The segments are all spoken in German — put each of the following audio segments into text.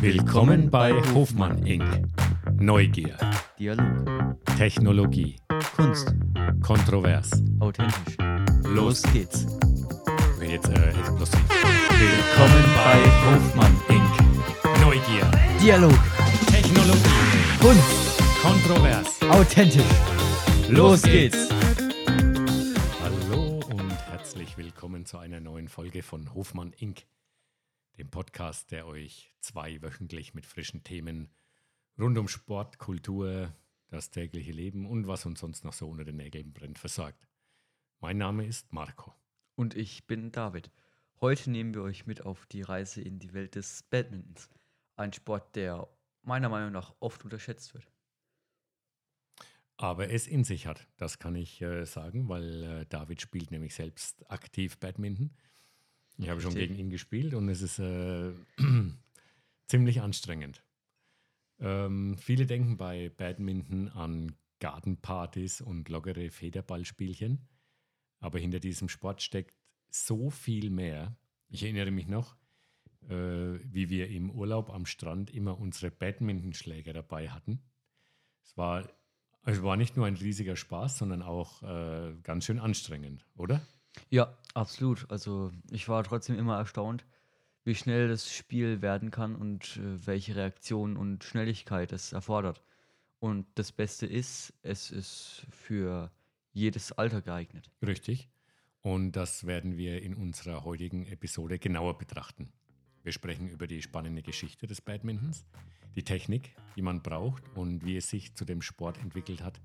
Willkommen bei Hofmann Inc. Neugier, Dialog, Technologie, Kunst, kontrovers. authentisch. Los geht's. Jetzt äh, explosiv. Willkommen bei Hofmann Inc. Neugier, Dialog, Technologie, Kunst, kontrovers. authentisch. Los geht's. Hallo und herzlich willkommen zu einer neuen Folge von Hofmann Inc., dem Podcast, der euch zweiwöchentlich mit frischen Themen rund um Sport, Kultur, das tägliche Leben und was uns sonst noch so unter den Nägeln brennt versorgt. Mein Name ist Marco. Und ich bin David. Heute nehmen wir euch mit auf die Reise in die Welt des Badmintons. Ein Sport, der meiner Meinung nach oft unterschätzt wird. Aber es in sich hat, das kann ich äh, sagen, weil äh, David spielt nämlich selbst aktiv Badminton. Ich habe schon gegen ihn gespielt und es ist äh, ziemlich anstrengend. Ähm, viele denken bei Badminton an Gartenpartys und lockere Federballspielchen, aber hinter diesem Sport steckt so viel mehr. Ich erinnere mich noch, äh, wie wir im Urlaub am Strand immer unsere Badmintonschläger dabei hatten. Es war, es war nicht nur ein riesiger Spaß, sondern auch äh, ganz schön anstrengend, oder? Ja, absolut. Also ich war trotzdem immer erstaunt, wie schnell das Spiel werden kann und äh, welche Reaktion und Schnelligkeit es erfordert. Und das Beste ist, es ist für jedes Alter geeignet. Richtig. Und das werden wir in unserer heutigen Episode genauer betrachten. Wir sprechen über die spannende Geschichte des Badmintons, die Technik, die man braucht und wie es sich zu dem Sport entwickelt hat,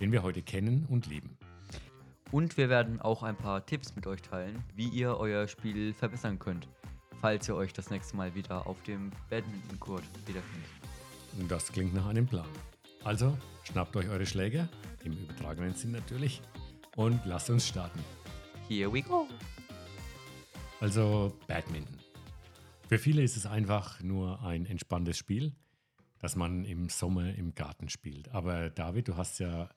den wir heute kennen und lieben. Und wir werden auch ein paar Tipps mit euch teilen, wie ihr euer Spiel verbessern könnt, falls ihr euch das nächste Mal wieder auf dem Badminton-Court wiederfindet. Das klingt nach einem Plan. Also schnappt euch eure Schläger, im übertragenen Sinn natürlich, und lasst uns starten. Here we go! Also Badminton. Für viele ist es einfach nur ein entspanntes Spiel, das man im Sommer im Garten spielt. Aber David, du hast ja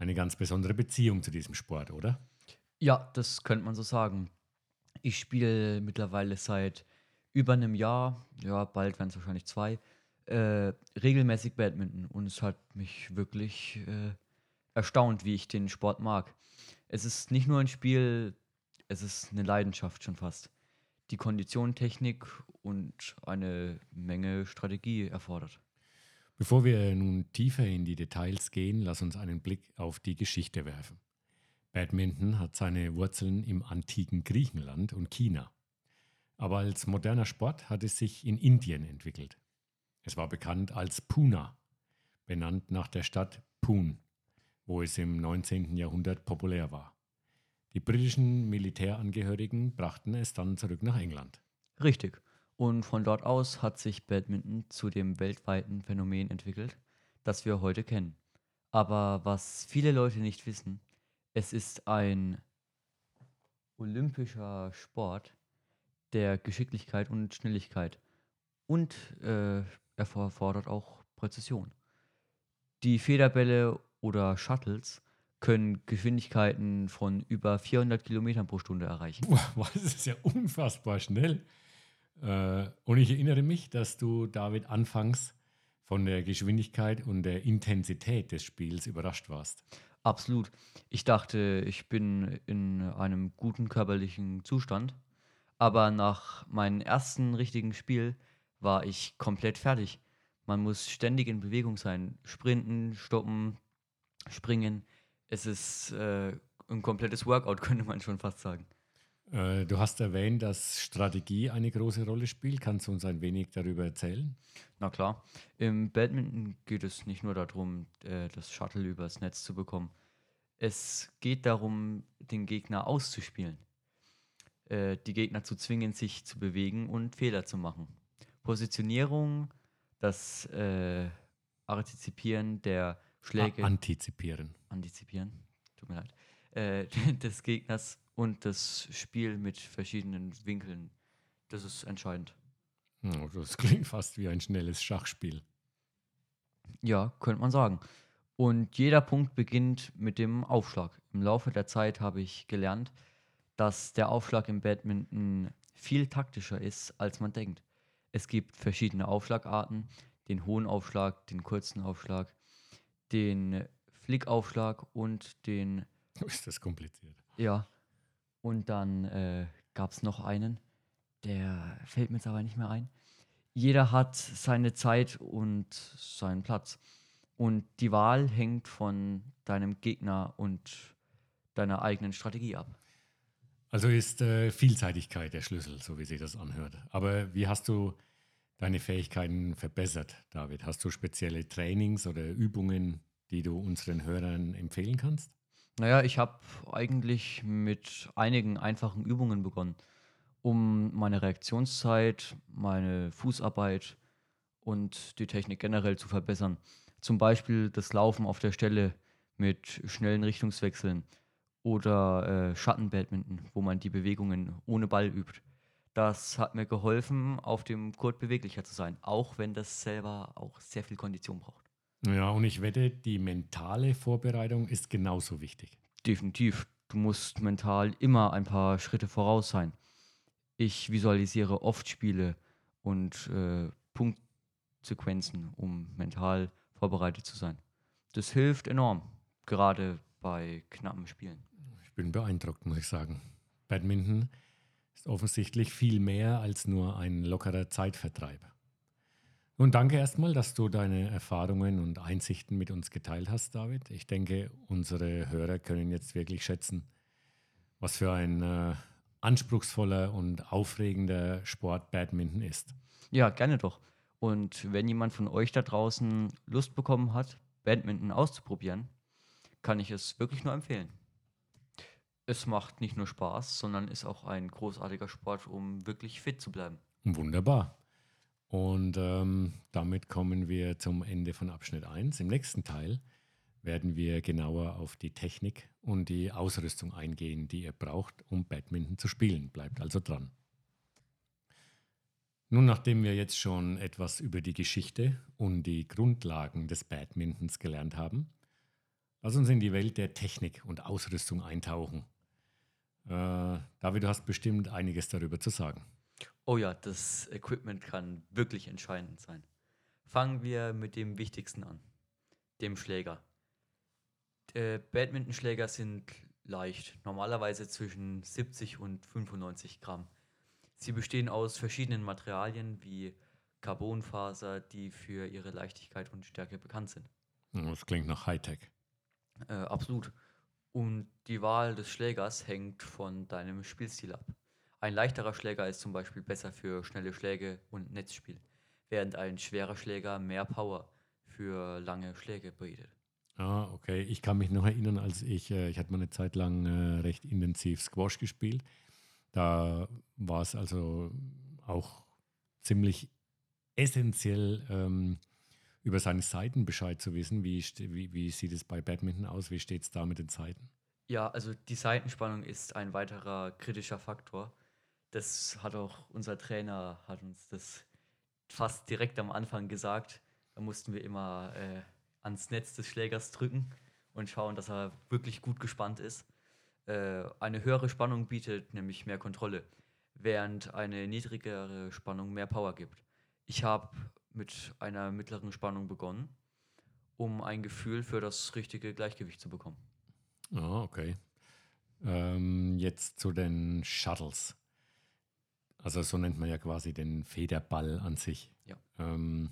eine ganz besondere Beziehung zu diesem Sport, oder? Ja, das könnte man so sagen. Ich spiele mittlerweile seit über einem Jahr, ja, bald werden es wahrscheinlich zwei, äh, regelmäßig Badminton und es hat mich wirklich äh, erstaunt, wie ich den Sport mag. Es ist nicht nur ein Spiel, es ist eine Leidenschaft schon fast, die Kondition, Technik und eine Menge Strategie erfordert. Bevor wir nun tiefer in die Details gehen, lass uns einen Blick auf die Geschichte werfen. Badminton hat seine Wurzeln im antiken Griechenland und China. Aber als moderner Sport hat es sich in Indien entwickelt. Es war bekannt als Pune, benannt nach der Stadt Pune, wo es im 19. Jahrhundert populär war. Die britischen Militärangehörigen brachten es dann zurück nach England. Richtig. Und von dort aus hat sich Badminton zu dem weltweiten Phänomen entwickelt, das wir heute kennen. Aber was viele Leute nicht wissen, es ist ein olympischer Sport der Geschicklichkeit und Schnelligkeit. Und äh, er erfordert auch Präzision. Die Federbälle oder Shuttles können Geschwindigkeiten von über 400 Kilometern pro Stunde erreichen. Wow, das ist ja unfassbar schnell. Äh, Und ich erinnere mich, dass du, David, anfangs von der Geschwindigkeit und der Intensität des Spiels überrascht warst. Absolut. Ich dachte, ich bin in einem guten körperlichen Zustand, aber nach meinem ersten richtigen Spiel war ich komplett fertig. Man muss ständig in Bewegung sein, sprinten, stoppen, springen. Es ist äh, ein komplettes Workout, könnte man schon fast sagen. Äh, Du hast erwähnt, dass Strategie eine große Rolle spielt. Kannst du uns ein wenig darüber erzählen? Na klar, im Badminton geht es nicht nur darum, äh, das Shuttle übers Netz zu bekommen. Es geht darum, den Gegner auszuspielen. Äh, die Gegner zu zwingen, sich zu bewegen und Fehler zu machen. Positionierung, das äh, Antizipieren der Schläge. A- Antizipieren. antizipieren, tut mir leid, äh, des Gegners und das Spiel mit verschiedenen Winkeln. Das ist entscheidend. Oh, Das klingt fast wie ein schnelles Schachspiel. Ja, könnte man sagen. Und jeder Punkt beginnt mit dem Aufschlag. Im Laufe der Zeit habe ich gelernt, dass der Aufschlag im Badminton viel taktischer ist, als man denkt. Es gibt verschiedene Aufschlagarten, den hohen Aufschlag, den kurzen Aufschlag, den Flickaufschlag und den, Ist das kompliziert? ja, und dann äh, gab es noch einen, der fällt mir jetzt aber nicht mehr ein. Jeder hat seine Zeit und seinen Platz. Und die Wahl hängt von deinem Gegner und deiner eigenen Strategie ab. Also ist äh, Vielseitigkeit der Schlüssel, so wie sich das anhört. Aber wie hast du deine Fähigkeiten verbessert, David? Hast du spezielle Trainings oder Übungen, die du unseren Hörern empfehlen kannst? Naja, ich habe eigentlich mit einigen einfachen Übungen begonnen, um meine Reaktionszeit, meine Fußarbeit und die Technik generell zu verbessern. Zum Beispiel das Laufen auf der Stelle mit schnellen Richtungswechseln oder äh, Schattenbadminton, wo man die Bewegungen ohne Ball übt. Das hat mir geholfen, auf dem Court beweglicher zu sein, auch wenn das selber auch sehr viel Kondition braucht. Ja, und ich wette, die mentale Vorbereitung ist genauso wichtig. Definitiv. Du musst mental immer ein paar Schritte voraus sein. Ich visualisiere oft Spiele und äh, Punktsequenzen, um mental vorbereitet zu sein. Das hilft enorm, gerade bei knappen Spielen. Ich bin beeindruckt, muss ich sagen. Badminton ist offensichtlich viel mehr als nur ein lockerer Zeitvertreib. Und danke erstmal, dass du deine Erfahrungen und Einsichten mit uns geteilt hast, David. Ich denke, unsere Hörer können jetzt wirklich schätzen, was für ein äh, anspruchsvoller und aufregender Sport Badminton ist. Ja, gerne doch. Und wenn jemand von euch da draußen Lust bekommen hat, Badminton auszuprobieren, kann ich es wirklich nur empfehlen. Es macht nicht nur Spaß, sondern ist auch ein großartiger Sport, um wirklich fit zu bleiben. Wunderbar. Und ähm, damit kommen wir zum Ende von Abschnitt 1. Im nächsten Teil werden wir genauer auf die Technik und die Ausrüstung eingehen, die ihr braucht, um Badminton zu spielen. Bleibt also dran. Nun, nachdem wir jetzt schon etwas über die Geschichte und die Grundlagen des Badmintons gelernt haben, lass uns in die Welt der Technik und Ausrüstung eintauchen. Äh, David, du hast bestimmt einiges darüber zu sagen. Oh ja, das Equipment kann wirklich entscheidend sein. Fangen wir mit dem Wichtigsten an, dem Schläger. Äh, Badmintonschläger sind leicht, normalerweise zwischen 70 und 95 Gramm. Sie bestehen aus verschiedenen Materialien wie Carbonfaser, die für ihre Leichtigkeit und Stärke bekannt sind. Das klingt nach Hightech. Äh, absolut. Und die Wahl des Schlägers hängt von deinem Spielstil ab. Ein leichterer Schläger ist zum Beispiel besser für schnelle Schläge und Netzspiel, während ein schwerer Schläger mehr Power für lange Schläge bietet. Ah, okay. Ich kann mich noch erinnern, als ich, äh, ich hatte mal eine Zeit lang äh, recht intensiv Squash gespielt. Da war es also auch ziemlich essentiell, ähm, über seine Seiten Bescheid zu wissen. Wie, wie, wie sieht es bei Badminton aus? Wie steht es da mit den Seiten? Ja, also die Seitenspannung ist ein weiterer kritischer Faktor. Das hat auch unser Trainer, hat uns das fast direkt am Anfang gesagt. Da mussten wir immer äh, ans Netz des Schlägers drücken und schauen, dass er wirklich gut gespannt ist. Äh, eine höhere Spannung bietet nämlich mehr Kontrolle, während eine niedrigere Spannung mehr Power gibt. Ich habe mit einer mittleren Spannung begonnen, um ein Gefühl für das richtige Gleichgewicht zu bekommen. Ah, okay. Ähm, jetzt zu den Shuttles. Also so nennt man ja quasi den Federball an sich. Ja. Ähm,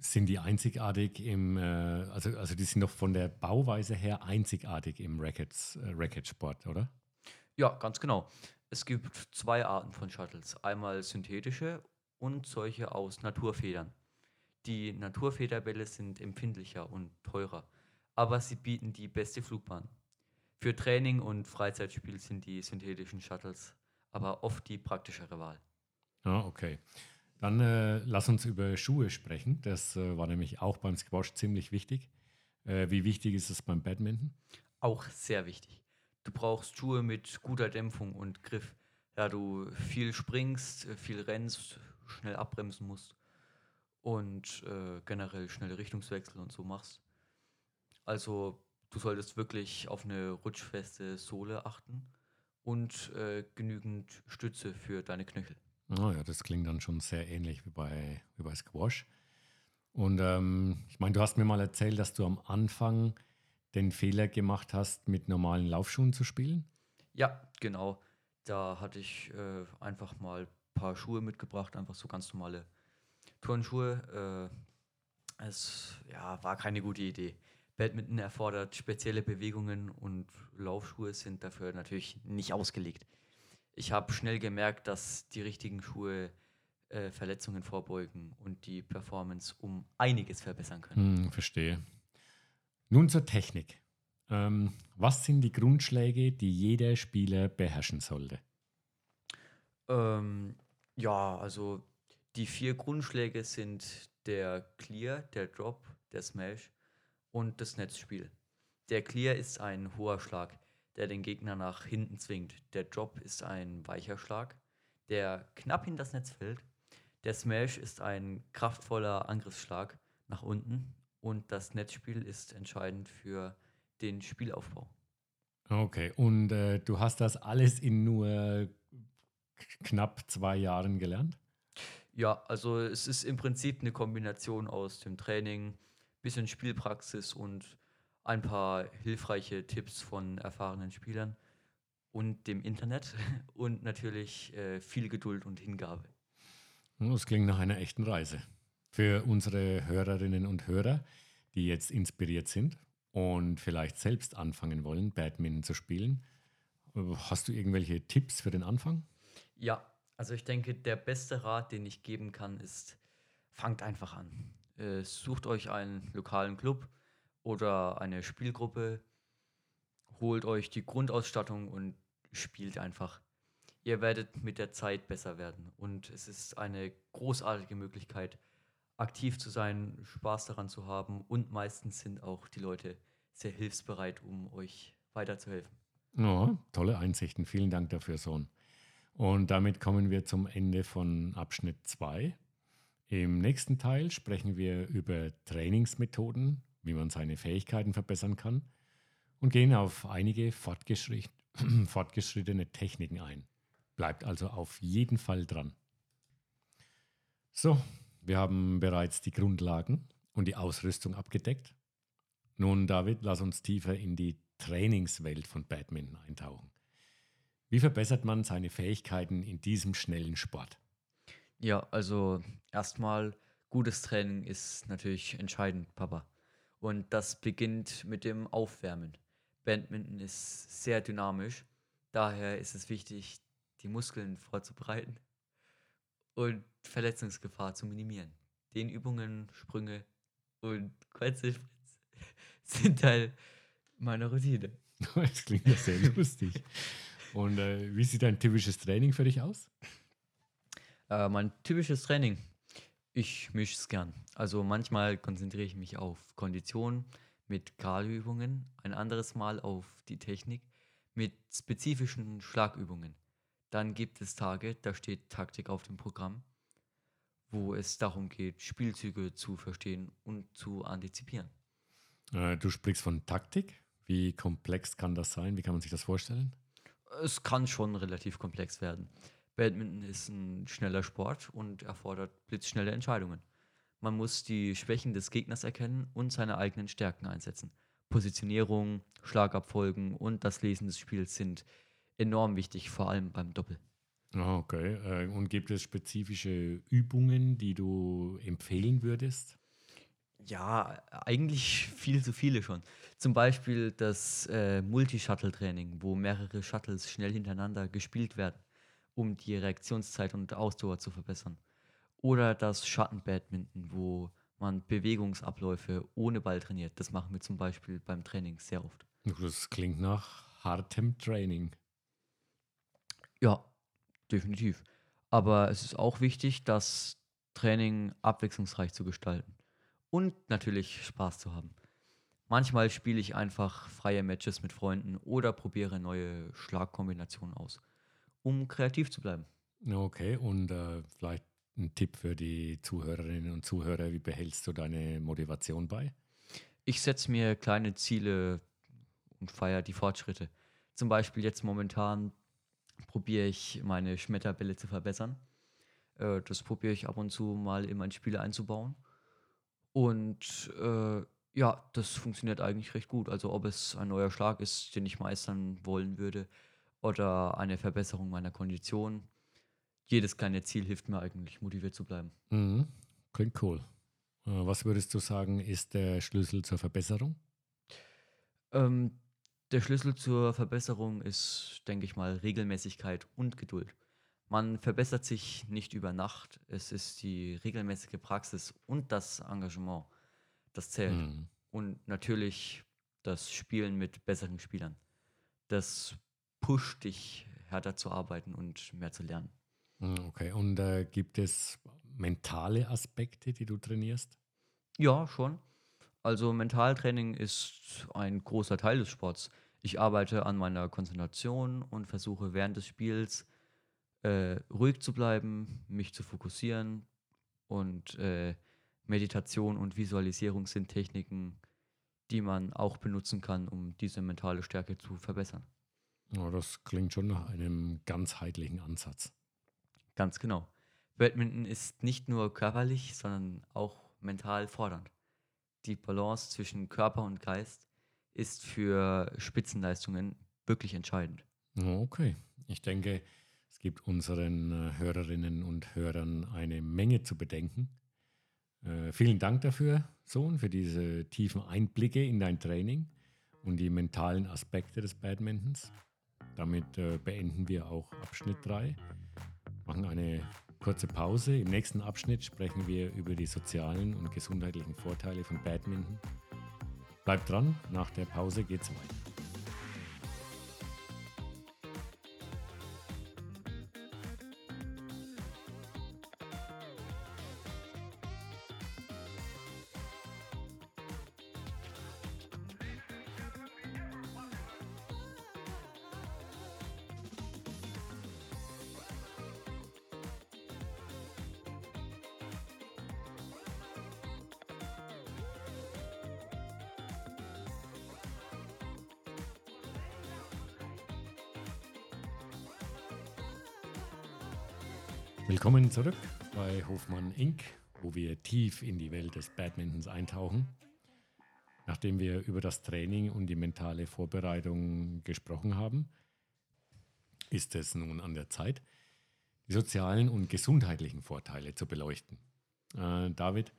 sind die einzigartig im, äh, also, also die sind doch von der Bauweise her einzigartig im Rackets, äh, Racketsport, oder? Ja, ganz genau. Es gibt zwei Arten von Shuttles. Einmal synthetische und solche aus Naturfedern. Die Naturfederbälle sind empfindlicher und teurer, aber sie bieten die beste Flugbahn. Für Training und Freizeitspiel sind die synthetischen Shuttles aber oft die praktischere Wahl. Ah, okay. Dann äh, lass uns über Schuhe sprechen. Das äh, war nämlich auch beim Squash ziemlich wichtig. Äh, wie wichtig ist es beim Badminton? Auch sehr wichtig. Du brauchst Schuhe mit guter Dämpfung und Griff, da du viel springst, äh, viel rennst, schnell abbremsen musst und äh, generell schnelle Richtungswechsel und so machst. Also du solltest wirklich auf eine rutschfeste Sohle achten und äh, genügend Stütze für deine Knöchel. Oh ja, das klingt dann schon sehr ähnlich wie bei, wie bei Squash. Und ähm, ich meine, du hast mir mal erzählt, dass du am Anfang den Fehler gemacht hast, mit normalen Laufschuhen zu spielen. Ja, genau. Da hatte ich äh, einfach mal ein paar Schuhe mitgebracht, einfach so ganz normale Turnschuhe. Äh, es ja, war keine gute Idee. Badminton erfordert spezielle Bewegungen und Laufschuhe sind dafür natürlich nicht ausgelegt. Ich habe schnell gemerkt, dass die richtigen Schuhe äh, Verletzungen vorbeugen und die Performance um einiges verbessern können. Hm, verstehe. Nun zur Technik. Ähm, was sind die Grundschläge, die jeder Spieler beherrschen sollte? Ähm, ja, also die vier Grundschläge sind der Clear, der Drop, der Smash und das Netzspiel. Der Clear ist ein hoher Schlag, der den Gegner nach hinten zwingt. Der Drop ist ein weicher Schlag, der knapp in das Netz fällt. Der Smash ist ein kraftvoller Angriffsschlag nach unten und das Netzspiel ist entscheidend für den Spielaufbau. Okay, und äh, du hast das alles in nur knapp zwei Jahren gelernt? Ja, also es ist im Prinzip eine Kombination aus dem Training, bisschen Spielpraxis und ein paar hilfreiche Tipps von erfahrenen Spielern und dem Internet und natürlich äh, viel Geduld und Hingabe. Das klingt nach einer echten Reise. Für unsere Hörerinnen und Hörer, die jetzt inspiriert sind und vielleicht selbst anfangen wollen, Badminton zu spielen, hast du irgendwelche Tipps für den Anfang? Ja, also ich denke, der beste Rat, den ich geben kann, ist, fangt einfach an. Äh, sucht euch einen lokalen Club oder eine Spielgruppe, holt euch die Grundausstattung und spielt einfach. Ihr werdet mit der Zeit besser werden und es ist eine großartige Möglichkeit, aktiv zu sein, Spaß daran zu haben und meistens sind auch die Leute sehr hilfsbereit, um euch weiterzuhelfen. Ja, tolle Einsichten. Vielen Dank dafür, Sohn. Und damit kommen wir zum Ende von Abschnitt 2. Im nächsten Teil sprechen wir über Trainingsmethoden, wie man seine Fähigkeiten verbessern kann und gehen auf einige fortgeschrittene Techniken ein. Bleibt also auf jeden Fall dran. So, wir haben bereits die Grundlagen und die Ausrüstung abgedeckt. Nun, David, lass uns tiefer in die Trainingswelt von Badminton eintauchen. Wie verbessert man seine Fähigkeiten in diesem schnellen Sport? Ja, also erstmal gutes Training ist natürlich entscheidend, Papa. Und das beginnt mit dem Aufwärmen. Badminton ist sehr dynamisch, daher ist es wichtig, die Muskeln vorzubereiten und Verletzungsgefahr zu minimieren. Den Übungen, Sprünge und Kreuzhilfe sind Teil meiner Routine. Das klingt ja sehr lustig. Und äh, wie sieht ein typisches Training für dich aus? Äh, mein typisches Training. Ich mische es gern. Also manchmal konzentriere ich mich auf Kondition mit Kardioübungen, ein anderes Mal auf die Technik mit spezifischen Schlagübungen. Dann gibt es Tage, da steht Taktik auf dem Programm, wo es darum geht, Spielzüge zu verstehen und zu antizipieren. Äh, du sprichst von Taktik. Wie komplex kann das sein? Wie kann man sich das vorstellen? Es kann schon relativ komplex werden. Badminton ist ein schneller Sport und erfordert blitzschnelle Entscheidungen. Man muss die Schwächen des Gegners erkennen und seine eigenen Stärken einsetzen. Positionierung, Schlagabfolgen und das Lesen des Spiels sind enorm wichtig, vor allem beim Doppel. Ah, okay. Äh, und gibt es spezifische Übungen, die du empfehlen würdest? Ja, eigentlich viel zu viele schon. Zum Beispiel das äh, Multi-Shuttle-Training, wo mehrere Shuttles schnell hintereinander gespielt werden, um die Reaktionszeit und Ausdauer zu verbessern. Oder das Schattenbadminton, wo man Bewegungsabläufe ohne Ball trainiert. Das machen wir zum Beispiel beim Training sehr oft. Das klingt nach hartem Training. Ja, definitiv. Aber es ist auch wichtig, das Training abwechslungsreich zu gestalten und natürlich Spaß zu haben. Manchmal spiele ich einfach freie Matches mit Freunden oder probiere neue Schlagkombinationen aus, um kreativ zu bleiben. Okay, und äh, vielleicht ein Tipp für die Zuhörerinnen und Zuhörer, wie behältst du deine Motivation bei? Ich setze mir kleine Ziele und feiere die Fortschritte. Zum Beispiel jetzt momentan probiere ich meine Schmetterbälle zu verbessern. Äh, das probiere ich ab und zu mal in mein Spiel einzubauen. Und äh, ja, das funktioniert eigentlich recht gut. Also ob es ein neuer Schlag ist, den ich meistern wollen würde, oder eine Verbesserung meiner Kondition. Jedes kleine Ziel hilft mir eigentlich, motiviert zu bleiben. Mhm. Klingt cool. Äh, was würdest du sagen, ist der Schlüssel zur Verbesserung? Ähm, der Schlüssel zur Verbesserung ist, denke ich mal, Regelmäßigkeit und Geduld. Man verbessert sich nicht über Nacht. Es ist die regelmäßige Praxis und das Engagement, das zählt. Mhm. Und natürlich das Spielen mit besseren Spielern. Das pusht dich, härter zu arbeiten und mehr zu lernen. Mhm, Okay, und äh, gibt es mentale Aspekte, die du trainierst? Ja, schon. Also Mentaltraining ist ein großer Teil des Sports. Ich arbeite an meiner Konzentration und versuche während des Spiels äh, ruhig zu bleiben, mich zu fokussieren. Und äh, Meditation und Visualisierung sind Techniken, die man auch benutzen kann, um diese mentale Stärke zu verbessern. Ja, das klingt schon nach einem ganzheitlichen Ansatz. Ganz genau. Badminton ist nicht nur körperlich, sondern auch mental fordernd. Die Balance zwischen Körper und Geist ist für Spitzenleistungen wirklich entscheidend. Okay, ich denke, es gibt unseren äh, Hörerinnen und Hörern eine Menge zu bedenken. Äh, vielen Dank dafür, Sohn, für diese tiefen Einblicke in dein Training und die mentalen Aspekte des Badmintons. Damit äh, beenden wir auch Abschnitt 3, machen eine kurze Pause. Im nächsten Abschnitt sprechen wir über die sozialen und gesundheitlichen Vorteile von Badminton. Bleibt dran, nach der Pause geht's weiter. Willkommen zurück bei Hofmann Inc., wo wir tief in die Welt des Badmintons eintauchen. Nachdem wir über das Training und die mentale Vorbereitung gesprochen haben, ist es nun an der Zeit, die sozialen und gesundheitlichen Vorteile zu beleuchten. Äh, David,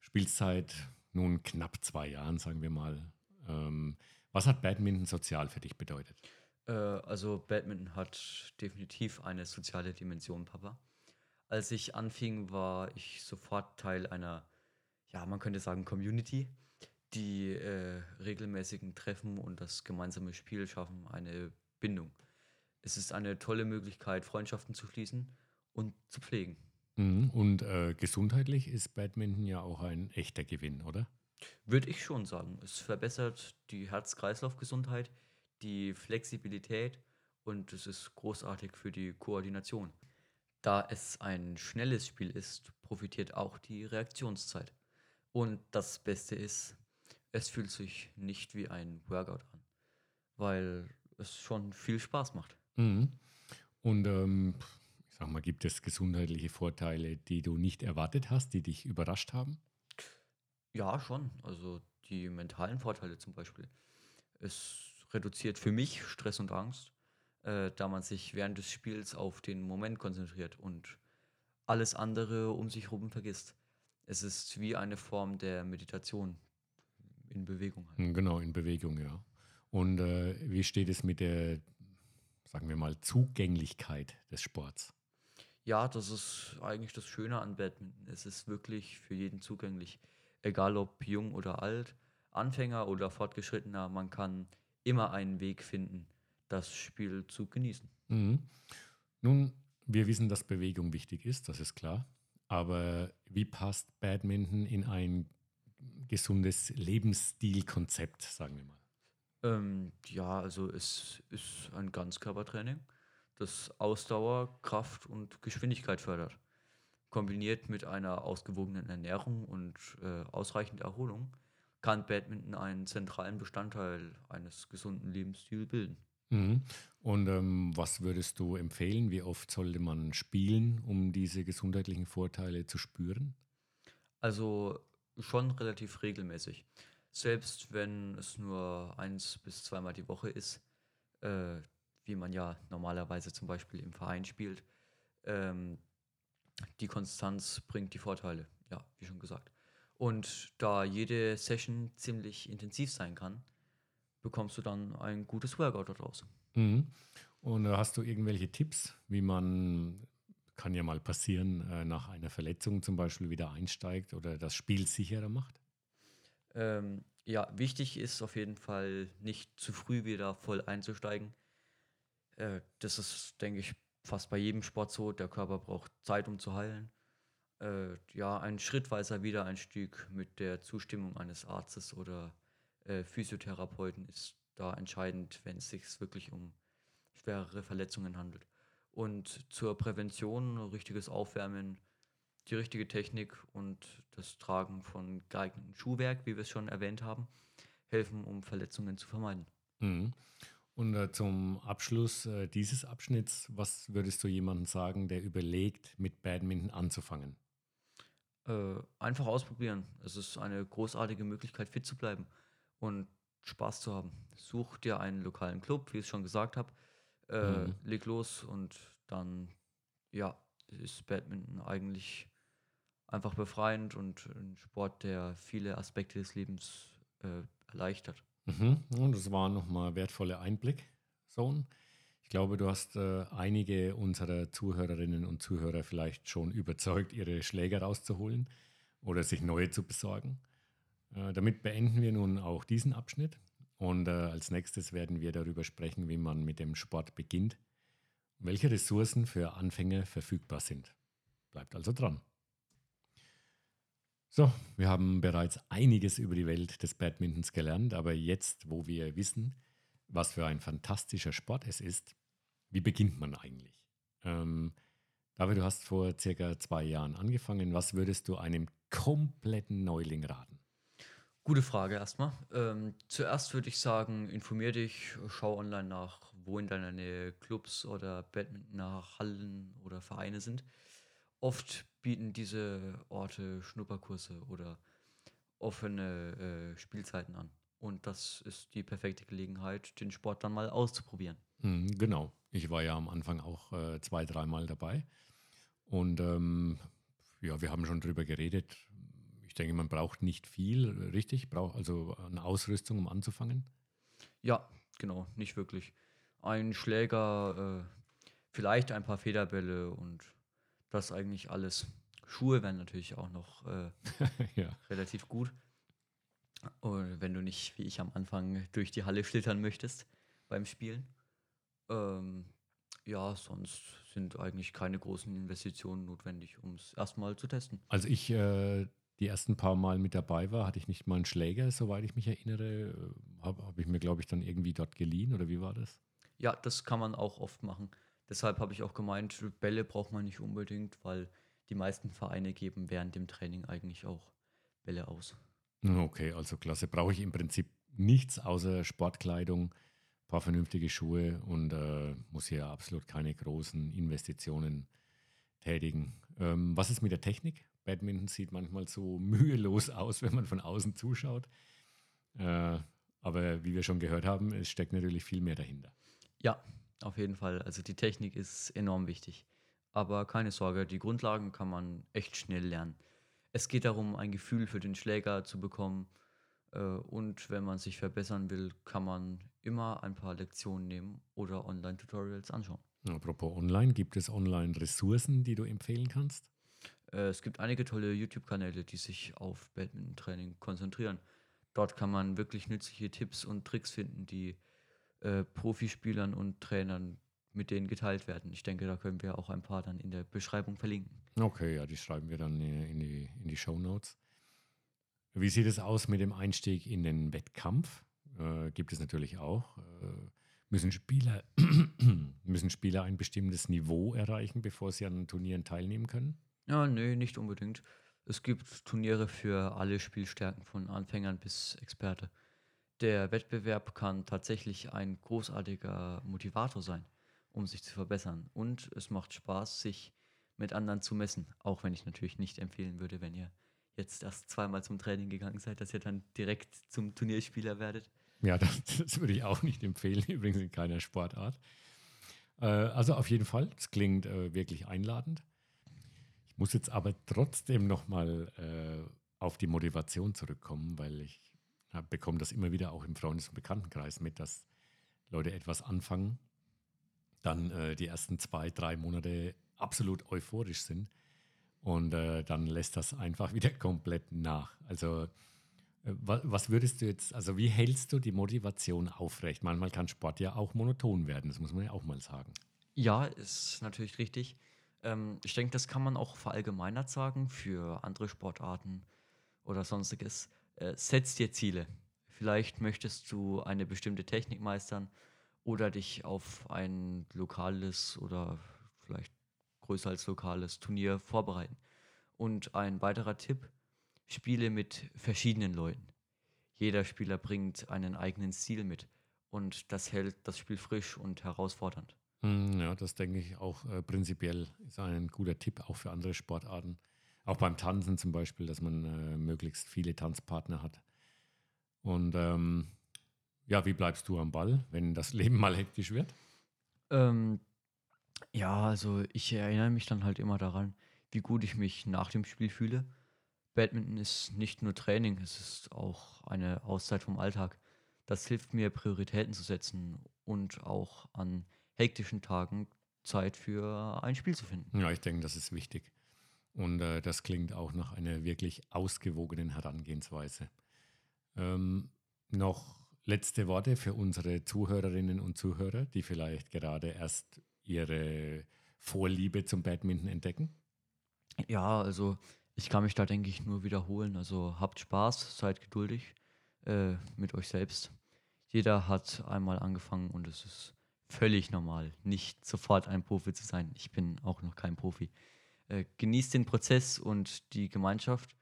spielt seit nun knapp zwei Jahren, sagen wir mal. Ähm, was hat Badminton sozial für dich bedeutet? Äh, also Badminton hat definitiv eine soziale Dimension, Papa. Als ich anfing, war ich sofort Teil einer, ja, man könnte sagen, Community. Die äh, regelmäßigen Treffen und das gemeinsame Spiel schaffen eine Bindung. Es ist eine tolle Möglichkeit, Freundschaften zu schließen und zu pflegen. Mhm. Und äh, gesundheitlich ist Badminton ja auch ein echter Gewinn, oder? Würde ich schon sagen. Es verbessert die Herz-Kreislauf-Gesundheit, die Flexibilität und es ist großartig für die Koordination. Da es ein schnelles Spiel ist, profitiert auch die Reaktionszeit. Und das Beste ist, es fühlt sich nicht wie ein Workout an, weil es schon viel Spaß macht. Mhm. Und ähm, ich sag mal, gibt es gesundheitliche Vorteile, die du nicht erwartet hast, die dich überrascht haben? Ja, schon. Also die mentalen Vorteile zum Beispiel. Es reduziert für mich Stress und Angst, äh, da man sich während des Spiels auf den Moment konzentriert und alles andere um sich herum vergisst. Es ist wie eine Form der Meditation in Bewegung. Halt. Genau, in Bewegung, ja. Und äh, wie steht es mit der, sagen wir mal, Zugänglichkeit des Sports? Ja, das ist eigentlich das Schöne an Badminton. Es ist wirklich für jeden zugänglich. Egal ob jung oder alt, Anfänger oder Fortgeschrittener, man kann immer einen Weg finden, das Spiel zu genießen. Mhm. Nun, wir wissen, dass Bewegung wichtig ist, das ist klar. Aber wie passt Badminton in ein gesundes Lebensstilkonzept, sagen wir mal? Ähm, ja, also es ist ein Ganzkörpertraining, das Ausdauer, Kraft und Geschwindigkeit fördert. Kombiniert mit einer ausgewogenen Ernährung und äh, ausreichend Erholung kann Badminton einen zentralen Bestandteil eines gesunden Lebensstils bilden. Mhm. Und ähm, was würdest du empfehlen? Wie oft sollte man spielen, um diese gesundheitlichen Vorteile zu spüren? Also schon relativ regelmäßig. Selbst wenn es nur eins bis zweimal die Woche ist, äh, wie man ja normalerweise zum Beispiel im Verein spielt, ähm, die Konstanz bringt die Vorteile, ja, wie schon gesagt. Und da jede Session ziemlich intensiv sein kann, bekommst du dann ein gutes Workout daraus. Mhm. Und äh, hast du irgendwelche Tipps, wie man, kann ja mal passieren, äh, nach einer Verletzung zum Beispiel wieder einsteigt oder das Spiel sicherer macht? Ähm, ja, wichtig ist auf jeden Fall nicht zu früh wieder voll einzusteigen. Äh, das ist, denke ich, fast bei jedem Sport so. Der Körper braucht Zeit, um zu heilen. Äh, ja, ein schrittweiser Wiedereinstieg mit der Zustimmung eines Arztes oder äh, Physiotherapeuten ist da entscheidend, wenn es sich wirklich um schwerere Verletzungen handelt. Und zur Prävention, richtiges Aufwärmen, die richtige Technik und das Tragen von geeignetem Schuhwerk, wie wir es schon erwähnt haben, helfen, um Verletzungen zu vermeiden. Mhm. Und äh, zum Abschluss äh, dieses Abschnitts, was würdest du jemandem sagen, der überlegt, mit Badminton anzufangen? Äh, einfach ausprobieren. Es ist eine großartige Möglichkeit, fit zu bleiben und Spaß zu haben. Such dir einen lokalen Club, wie ich es schon gesagt habe. Äh, Mhm. leg los und dann, ja, ist Badminton eigentlich einfach befreiend und ein Sport, der viele Aspekte des Lebens äh, erleichtert. Mhm. Und das war nochmal wertvoller Einblick, Sohn. Ich glaube, du hast äh, einige unserer Zuhörerinnen und Zuhörer vielleicht schon überzeugt, ihre Schläger rauszuholen oder sich neue zu besorgen. Äh, damit beenden wir nun auch diesen Abschnitt. Und äh, als nächstes werden wir darüber sprechen, wie man mit dem Sport beginnt welche Ressourcen für Anfänger verfügbar sind. Bleibt also dran. So, wir haben bereits einiges über die Welt des Badmintons gelernt, aber jetzt, wo wir wissen, was für ein fantastischer Sport es ist, wie beginnt man eigentlich? Ähm, David, du hast vor circa zwei Jahren angefangen. Was würdest du einem kompletten Neuling raten? Gute Frage erstmal. Ähm, zuerst würde ich sagen, informier dich, schau online nach, wo in deiner Nähe Clubs oder Badminton-Hallen oder Vereine sind. Oft bieten diese Orte Schnupperkurse oder offene äh, Spielzeiten an. Und das ist die perfekte Gelegenheit, den Sport dann mal auszuprobieren. Hm, genau. Ich war ja am Anfang auch äh, zwei, dreimal dabei. Und ähm, ja, wir haben schon drüber geredet. Ich denke, man braucht nicht viel, richtig? Braucht also eine Ausrüstung, um anzufangen. Ja, genau, nicht wirklich. Ein Schläger, äh, vielleicht ein paar Federbälle und das eigentlich alles. Schuhe wären natürlich auch noch äh, ja. relativ gut. Und wenn du nicht, wie ich am Anfang, durch die Halle schlittern möchtest beim Spielen. Ähm, ja, sonst sind eigentlich keine großen Investitionen notwendig, um es erstmal zu testen. Als ich äh, die ersten paar Mal mit dabei war, hatte ich nicht mal einen Schläger, soweit ich mich erinnere. Habe hab ich mir, glaube ich, dann irgendwie dort geliehen oder wie war das? Ja, das kann man auch oft machen. Deshalb habe ich auch gemeint, Bälle braucht man nicht unbedingt, weil die meisten Vereine geben während dem Training eigentlich auch Bälle aus. Okay, also klasse. Brauche ich im Prinzip nichts außer Sportkleidung, ein paar vernünftige Schuhe und äh, muss hier absolut keine großen Investitionen tätigen. Ähm, was ist mit der Technik? Badminton sieht manchmal so mühelos aus, wenn man von außen zuschaut. Äh, aber wie wir schon gehört haben, es steckt natürlich viel mehr dahinter. Ja, auf jeden Fall. Also die Technik ist enorm wichtig. Aber keine Sorge, die Grundlagen kann man echt schnell lernen. Es geht darum, ein Gefühl für den Schläger zu bekommen. Äh, und wenn man sich verbessern will, kann man immer ein paar Lektionen nehmen oder Online-Tutorials anschauen. Apropos online, gibt es online Ressourcen, die du empfehlen kannst? Äh, Es gibt einige tolle YouTube-Kanäle, die sich auf Badminton-Training konzentrieren. Dort kann man wirklich nützliche Tipps und Tricks finden, die äh, Profispielern und Trainern mit denen geteilt werden. Ich denke, da können wir auch ein paar dann in der Beschreibung verlinken. Okay, ja, die schreiben wir dann äh, in die, in die Show Notes. Wie sieht es aus mit dem Einstieg in den Wettkampf? Äh, gibt es natürlich auch. Äh, müssen, Spieler, müssen Spieler ein bestimmtes Niveau erreichen, bevor sie an Turnieren teilnehmen können? Ja, nee, nicht unbedingt. Es gibt Turniere für alle Spielstärken von Anfängern bis Experte. Der Wettbewerb kann tatsächlich ein großartiger Motivator sein, um sich zu verbessern. Und es macht Spaß, sich mit anderen zu messen. Auch wenn ich natürlich nicht empfehlen würde, wenn ihr jetzt erst zweimal zum Training gegangen seid, dass ihr dann direkt zum Turnierspieler werdet. Ja, das, das würde ich auch nicht empfehlen, übrigens in keiner Sportart. Äh, also auf jeden Fall, es klingt äh, wirklich einladend. Muss jetzt aber trotzdem nochmal äh, auf die Motivation zurückkommen, weil ich bekomme das immer wieder auch im Freundes- und Bekanntenkreis mit, dass Leute etwas anfangen, dann äh, die ersten zwei, drei Monate absolut euphorisch sind und äh, dann lässt das einfach wieder komplett nach. Also äh, was würdest du jetzt, also wie hältst du die Motivation aufrecht? Manchmal kann Sport ja auch monoton werden, das muss man ja auch mal sagen. Ja, ist natürlich richtig. Ähm, ich denke, das kann man auch verallgemeinert sagen für andere Sportarten oder sonstiges. Äh, setz dir Ziele. Vielleicht möchtest du eine bestimmte Technik meistern oder dich auf ein lokales oder vielleicht größer als lokales Turnier vorbereiten. Und ein weiterer Tipp, spiele mit verschiedenen Leuten. Jeder Spieler bringt einen eigenen Stil mit und das hält das Spiel frisch und herausfordernd. Hm, ja, das denke ich auch äh, prinzipiell ist ein guter Tipp, auch für andere Sportarten. Auch beim Tanzen zum Beispiel, dass man äh, möglichst viele Tanzpartner hat. Und ähm, ja, wie bleibst du am Ball, wenn das Leben mal hektisch wird? Ähm, ja, also ich erinnere mich dann halt immer daran, wie gut ich mich nach dem Spiel fühle. Badminton ist nicht nur Training, es ist auch eine Auszeit vom Alltag. Das hilft mir, Prioritäten zu setzen und auch an hektischen Tagen Zeit für ein Spiel zu finden. Ja, ich denke, das ist wichtig. Und äh, das klingt auch nach einer wirklich ausgewogenen Herangehensweise. Ähm, noch letzte Worte für unsere Zuhörerinnen und Zuhörer, die vielleicht gerade erst ihre Vorliebe zum Badminton entdecken? Ja, also ich kann mich da, denke ich, nur wiederholen. Also habt Spaß, seid geduldig äh, mit euch selbst. Jeder hat einmal angefangen und es ist völlig normal, nicht sofort ein Profi zu sein. Ich bin auch noch kein Profi. Äh, genießt den Prozess und die Gemeinschaft,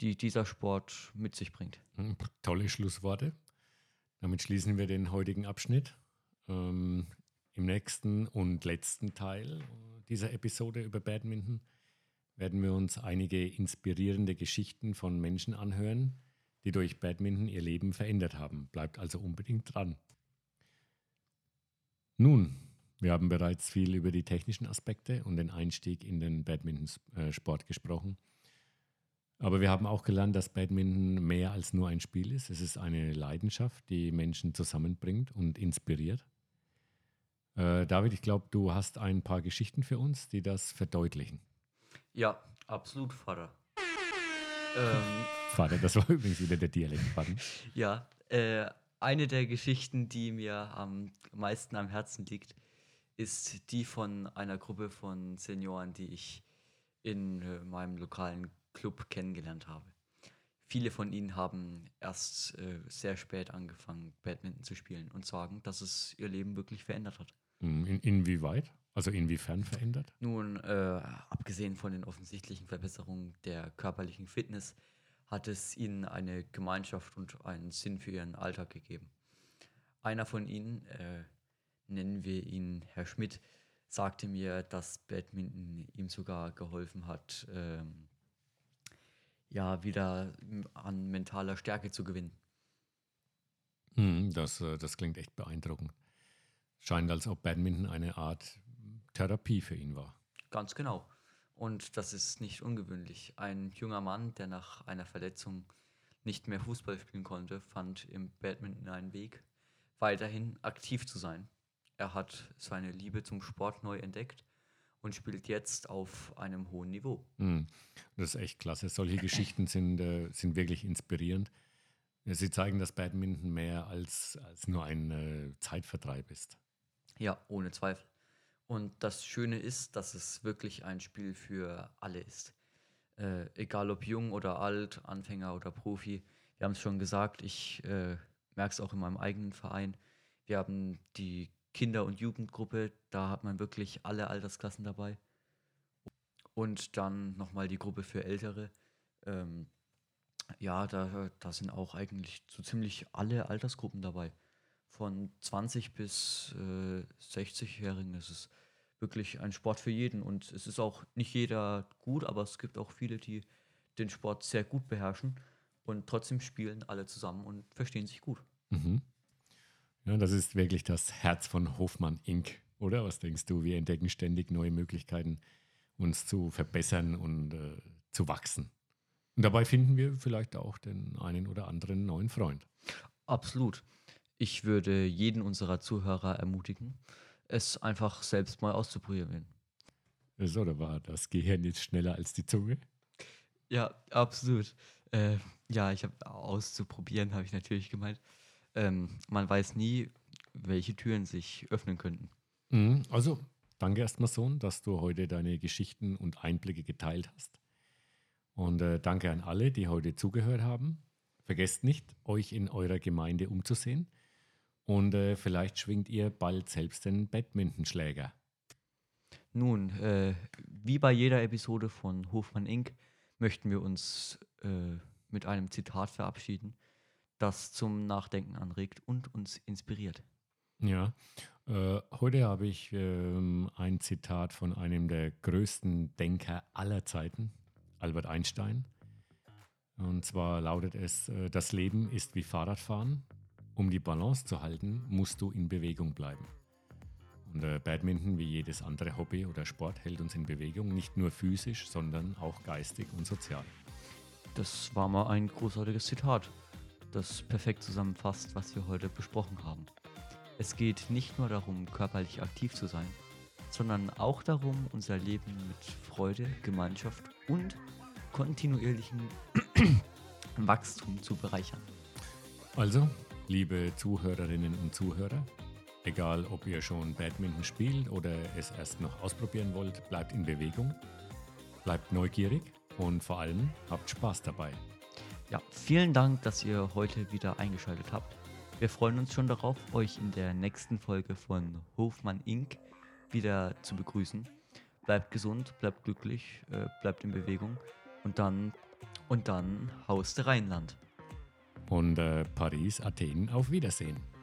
die dieser Sport mit sich bringt. Hm, tolle Schlussworte. Damit schließen wir den heutigen Abschnitt. Ähm, Im nächsten und letzten Teil dieser Episode über Badminton werden wir uns einige inspirierende Geschichten von Menschen anhören, die durch Badminton ihr Leben verändert haben. Bleibt also unbedingt dran. Nun, wir haben bereits viel über die technischen Aspekte und den Einstieg in den Badminton-Sport gesprochen. Aber wir haben auch gelernt, dass Badminton mehr als nur ein Spiel ist. Es ist eine Leidenschaft, die Menschen zusammenbringt und inspiriert. Äh, David, ich glaube, du hast ein paar Geschichten für uns, die das verdeutlichen. Ja, absolut, Vater. Ähm, Vater, das war übrigens wieder der Dialekt. ja, äh, eine der Geschichten, die mir am meisten am Herzen liegt, ist die von einer Gruppe von Senioren, die ich in äh, meinem lokalen Club kennengelernt habe. Viele von ihnen haben erst äh, sehr spät angefangen, Badminton zu spielen und sagen, dass es ihr Leben wirklich verändert hat. Hm, in, inwieweit? Also inwiefern verändert? Nun, äh, abgesehen von den offensichtlichen Verbesserungen der körperlichen Fitness, hat es ihnen eine Gemeinschaft und einen Sinn für ihren Alltag gegeben. Einer von ihnen, äh, nennen wir ihn Herr Schmidt, sagte mir, dass Badminton ihm sogar geholfen hat, ähm, ja, wieder an mentaler Stärke zu gewinnen. Hm, das, äh, das klingt echt beeindruckend. Scheint, als ob Badminton eine Art Therapie für ihn war. Ganz genau. Und das ist nicht ungewöhnlich. Ein junger Mann, der nach einer Verletzung nicht mehr Fußball spielen konnte, fand im Badminton einen Weg, weiterhin aktiv zu sein. Er hat seine Liebe zum Sport neu entdeckt und spielt jetzt auf einem hohen Niveau. Mm, das ist echt klasse. Solche Geschichten sind, äh, sind wirklich inspirierend. Sie zeigen, dass Badminton mehr als, als nur ein äh, Zeitvertreib ist. Ja, ohne Zweifel. Und das Schöne ist, dass es wirklich ein Spiel für alle ist. Äh, egal ob jung oder alt, Anfänger oder Profi. Wir haben es schon gesagt, ich äh, merke es auch in meinem eigenen Verein. Wir haben die Kinder- und Jugendgruppe, da hat man wirklich alle Altersklassen dabei. Und dann nochmal die Gruppe für Ältere. Ähm, Ja, da, da sind auch eigentlich so ziemlich alle Altersgruppen dabei. Von 20 bis äh, 60-Jährigen. Es ist wirklich ein Sport für jeden. Und es ist auch nicht jeder gut, aber es gibt auch viele, die den Sport sehr gut beherrschen. Und trotzdem spielen alle zusammen und verstehen sich gut. Mhm. Ja, das ist wirklich das Herz von Hofmann Inc., oder? Was denkst du? Wir entdecken ständig neue Möglichkeiten, uns zu verbessern und äh, zu wachsen. Und dabei finden wir vielleicht auch den einen oder anderen neuen Freund. Absolut. Ich würde jeden unserer Zuhörer ermutigen, es einfach selbst mal auszuprobieren. So, da war das Gehirn jetzt schneller als die Zunge? Ja, absolut. Äh, ja, ich habe auszuprobieren, habe ich natürlich gemeint. Ähm, man weiß nie, welche Türen sich öffnen könnten. Mhm, also, danke erstmal, Sohn, dass du heute deine Geschichten und Einblicke geteilt hast. Und äh, danke an alle, die heute zugehört haben. Vergesst nicht, euch in eurer Gemeinde umzusehen. Und äh, vielleicht schwingt ihr bald selbst den Badmintonschläger. Nun, äh, wie bei jeder Episode von Hofmann Inc. möchten wir uns äh, mit einem Zitat verabschieden, das zum Nachdenken anregt und uns inspiriert. Ja, äh, heute habe ich ähm, ein Zitat von einem der größten Denker aller Zeiten, Albert Einstein. Und zwar lautet es, äh, das Leben ist wie Fahrradfahren. Um die Balance zu halten, musst du in Bewegung bleiben. Und äh, Badminton, wie jedes andere Hobby oder Sport, hält uns in Bewegung, nicht nur physisch, sondern auch geistig und sozial. Das war mal ein großartiges Zitat, das perfekt zusammenfasst, was wir heute besprochen haben. Es geht nicht nur darum, körperlich aktiv zu sein, sondern auch darum, unser Leben mit Freude, Gemeinschaft und kontinuierlichem Wachstum zu bereichern. Also, liebe Zuhörerinnen und Zuhörer, egal ob ihr schon Badminton spielt oder es erst noch ausprobieren wollt, bleibt in Bewegung, bleibt neugierig und vor allem habt Spaß dabei. Ja, vielen Dank, dass ihr heute wieder eingeschaltet habt. Wir freuen uns schon darauf, euch in der nächsten Folge von Hofmann Inc. wieder zu begrüßen. Bleibt gesund, bleibt glücklich, äh, bleibt in Bewegung und dann und dann Haus Rheinland. Und äh, Paris, Athen, auf Wiedersehen.